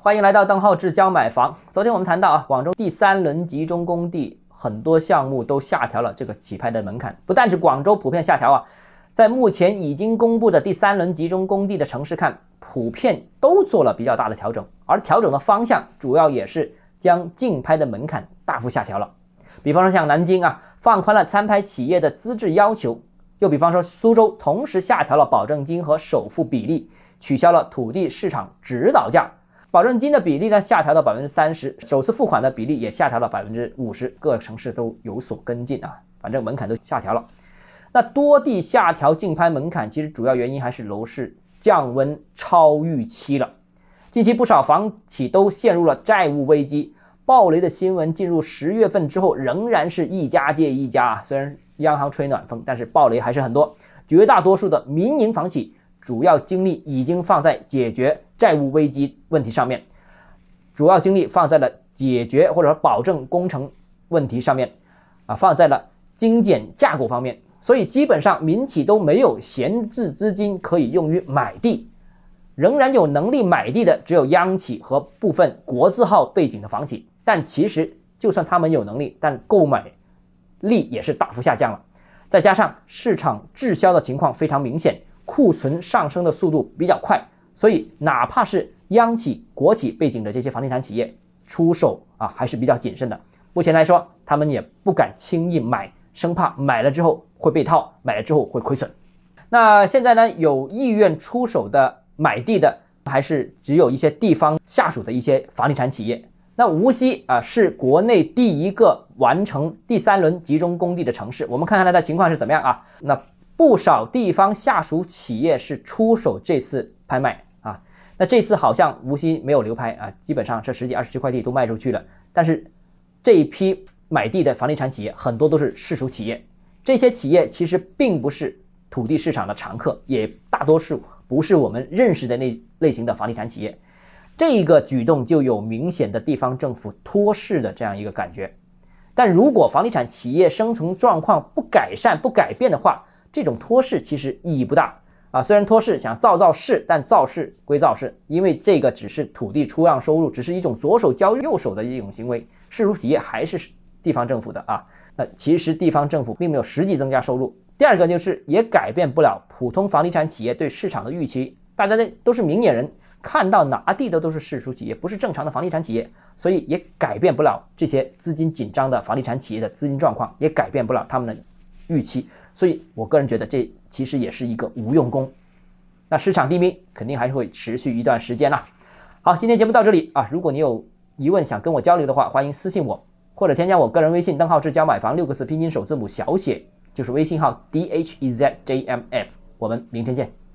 欢迎来到邓浩志教买房。昨天我们谈到啊，广州第三轮集中供地很多项目都下调了这个起拍的门槛，不但是广州普遍下调啊，在目前已经公布的第三轮集中供地的城市看，普遍都做了比较大的调整，而调整的方向主要也是将竞拍的门槛大幅下调了。比方说像南京啊，放宽了参拍企业的资质要求；又比方说苏州，同时下调了保证金和首付比例，取消了土地市场指导价。保证金的比例呢下调到百分之三十，首次付款的比例也下调了百分之五十，各城市都有所跟进啊，反正门槛都下调了。那多地下调竞拍门槛，其实主要原因还是楼市降温超预期了。近期不少房企都陷入了债务危机，暴雷的新闻进入十月份之后，仍然是一家接一家啊。虽然央行吹暖风，但是暴雷还是很多。绝大多数的民营房企。主要精力已经放在解决债务危机问题上面，主要精力放在了解决或者说保证工程问题上面，啊，放在了精简架构方面，所以基本上民企都没有闲置资金可以用于买地，仍然有能力买地的只有央企和部分国字号背景的房企，但其实就算他们有能力，但购买力也是大幅下降了，再加上市场滞销的情况非常明显。库存上升的速度比较快，所以哪怕是央企、国企背景的这些房地产企业出手啊，还是比较谨慎的。目前来说，他们也不敢轻易买，生怕买了之后会被套，买了之后会亏损。那现在呢，有意愿出手的买地的，还是只有一些地方下属的一些房地产企业。那无锡啊，是国内第一个完成第三轮集中供地的城市。我们看看它的情况是怎么样啊？那。不少地方下属企业是出手这次拍卖啊，那这次好像无锡没有流拍啊，基本上这十几二十块地都卖出去了。但是这一批买地的房地产企业很多都是市属企业，这些企业其实并不是土地市场的常客，也大多数不是我们认识的那类型的房地产企业。这个举动就有明显的地方政府托市的这样一个感觉。但如果房地产企业生存状况不改善、不改变的话，这种托市其实意义不大啊，虽然托市想造造势，但造势归造势，因为这个只是土地出让收入，只是一种左手交右手的一种行为，市属企业还是地方政府的啊。那其实地方政府并没有实际增加收入。第二个就是也改变不了普通房地产企业对市场的预期，大家呢都是明眼人，看到拿地的都是市属企业，不是正常的房地产企业，所以也改变不了这些资金紧张的房地产企业的资金状况，也改变不了他们的预期。所以，我个人觉得这其实也是一个无用功。那市场低迷肯定还会持续一段时间啦。好，今天节目到这里啊。如果你有疑问想跟我交流的话，欢迎私信我，或者添加我个人微信邓浩志教买房六个字拼音首字母小写，就是微信号 d h e z j m f。我们明天见。